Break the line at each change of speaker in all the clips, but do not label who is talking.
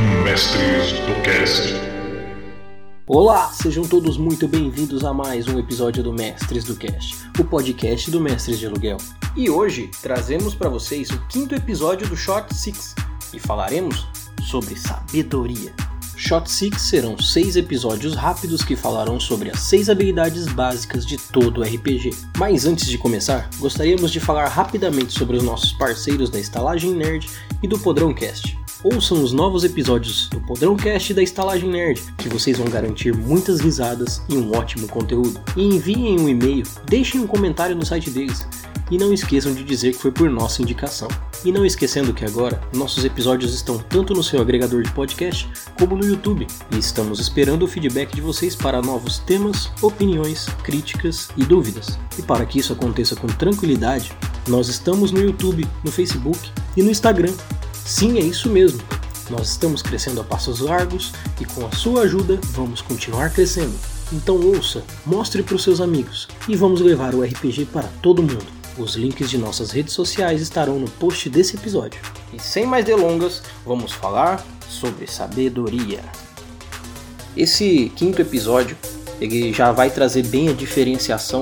Mestres do Cast.
Olá, sejam todos muito bem-vindos a mais um episódio do Mestres do Cast, o podcast do Mestres de Aluguel. E hoje trazemos para vocês o quinto episódio do Shot Six e falaremos sobre sabedoria. Shot Six serão seis episódios rápidos que falarão sobre as seis habilidades básicas de todo RPG. Mas antes de começar, gostaríamos de falar rapidamente sobre os nossos parceiros da Estalagem Nerd e do Podrão Cast. Ouçam os novos episódios do Podrão Cast e da Estalagem Nerd, que vocês vão garantir muitas risadas e um ótimo conteúdo. E enviem um e-mail, deixem um comentário no site deles e não esqueçam de dizer que foi por nossa indicação. E não esquecendo que agora nossos episódios estão tanto no seu agregador de podcast como no YouTube, e estamos esperando o feedback de vocês para novos temas, opiniões, críticas e dúvidas. E para que isso aconteça com tranquilidade, nós estamos no YouTube, no Facebook e no Instagram. Sim, é isso mesmo. Nós estamos crescendo a passos largos e com a sua ajuda vamos continuar crescendo. Então ouça, mostre para os seus amigos e vamos levar o RPG para todo mundo. Os links de nossas redes sociais estarão no post desse episódio. E sem mais delongas, vamos falar sobre sabedoria. Esse quinto episódio ele já vai trazer bem a diferenciação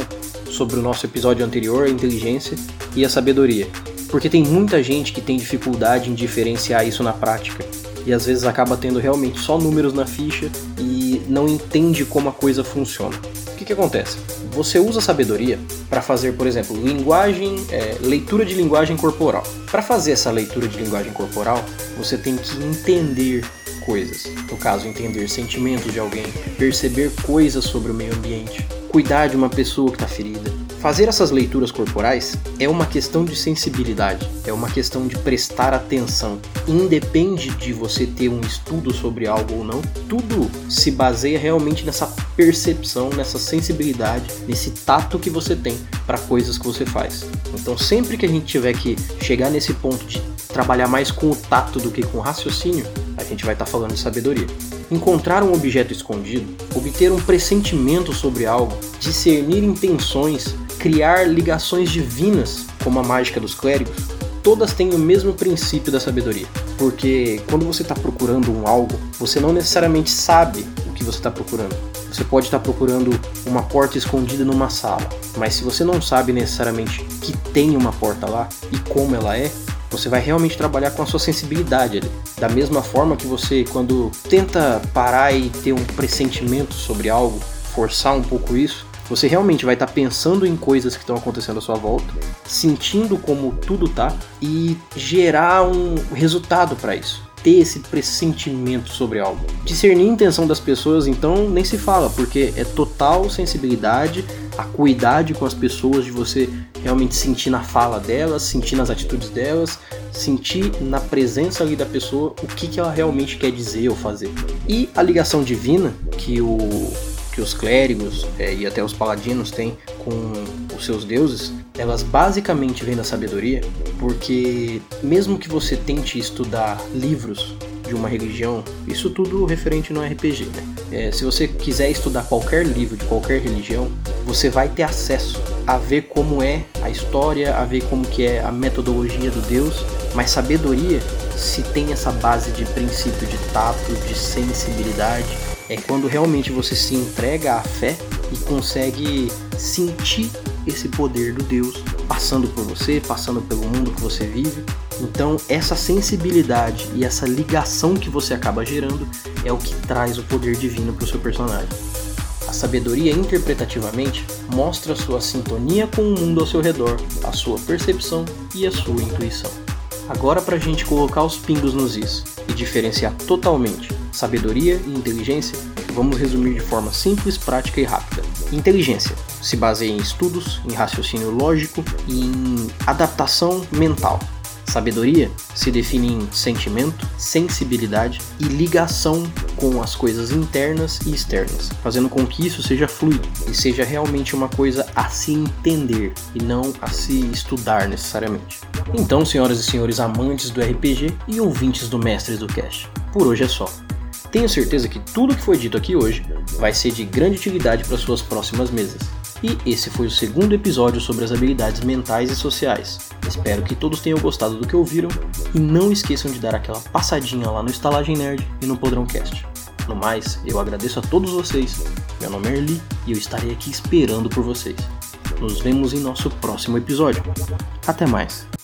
sobre o nosso episódio anterior, a inteligência e a sabedoria. Porque tem muita gente que tem dificuldade em diferenciar isso na prática e às vezes acaba tendo realmente só números na ficha e não entende como a coisa funciona. O que, que acontece? Você usa sabedoria para fazer, por exemplo, linguagem, é, leitura de linguagem corporal. Para fazer essa leitura de linguagem corporal, você tem que entender coisas. No caso, entender sentimentos de alguém, perceber coisas sobre o meio ambiente, cuidar de uma pessoa que está ferida, Fazer essas leituras corporais é uma questão de sensibilidade, é uma questão de prestar atenção. Independe de você ter um estudo sobre algo ou não, tudo se baseia realmente nessa percepção, nessa sensibilidade, nesse tato que você tem para coisas que você faz. Então, sempre que a gente tiver que chegar nesse ponto de trabalhar mais com o tato do que com o raciocínio, a gente vai estar tá falando de sabedoria. Encontrar um objeto escondido, obter um pressentimento sobre algo, discernir intenções, criar ligações divinas, como a mágica dos clérigos, todas têm o mesmo princípio da sabedoria. Porque quando você está procurando um algo, você não necessariamente sabe o que você está procurando. Você pode estar tá procurando uma porta escondida numa sala, mas se você não sabe necessariamente que tem uma porta lá e como ela é, você vai realmente trabalhar com a sua sensibilidade ali. Da mesma forma que você, quando tenta parar e ter um pressentimento sobre algo, forçar um pouco isso, você realmente vai estar tá pensando em coisas que estão acontecendo à sua volta, sentindo como tudo tá e gerar um resultado para isso. Ter esse pressentimento sobre algo. Discernir a intenção das pessoas, então, nem se fala, porque é total sensibilidade, acuidade com as pessoas, de você realmente sentir na fala delas, sentir nas atitudes delas, sentir na presença ali da pessoa o que, que ela realmente quer dizer ou fazer. E a ligação divina que o que os clérigos é, e até os paladinos têm com os seus deuses, elas basicamente vêm da sabedoria, porque mesmo que você tente estudar livros de uma religião, isso tudo referente no RPG, né? É, se você quiser estudar qualquer livro de qualquer religião, você vai ter acesso a ver como é a história, a ver como que é a metodologia do Deus, mas sabedoria se tem essa base de princípio de tato, de sensibilidade, é quando realmente você se entrega à fé e consegue sentir esse poder do Deus passando por você, passando pelo mundo que você vive. Então, essa sensibilidade e essa ligação que você acaba gerando é o que traz o poder divino para o seu personagem. A sabedoria interpretativamente mostra sua sintonia com o mundo ao seu redor, a sua percepção e a sua intuição. Agora, para a gente colocar os pingos nos is e diferenciar totalmente sabedoria e inteligência, vamos resumir de forma simples, prática e rápida. Inteligência se baseia em estudos, em raciocínio lógico e em adaptação mental. Sabedoria se define em sentimento, sensibilidade e ligação com as coisas internas e externas, fazendo com que isso seja fluido e seja realmente uma coisa a se entender e não a se estudar necessariamente. Então, senhoras e senhores amantes do RPG e ouvintes do Mestres do Cast, por hoje é só. Tenho certeza que tudo que foi dito aqui hoje vai ser de grande utilidade para suas próximas mesas. E esse foi o segundo episódio sobre as habilidades mentais e sociais. Espero que todos tenham gostado do que ouviram e não esqueçam de dar aquela passadinha lá no Estalagem Nerd e no Podrão Cast. No mais, eu agradeço a todos vocês. Meu nome é Erli e eu estarei aqui esperando por vocês. Nos vemos em nosso próximo episódio. Até mais!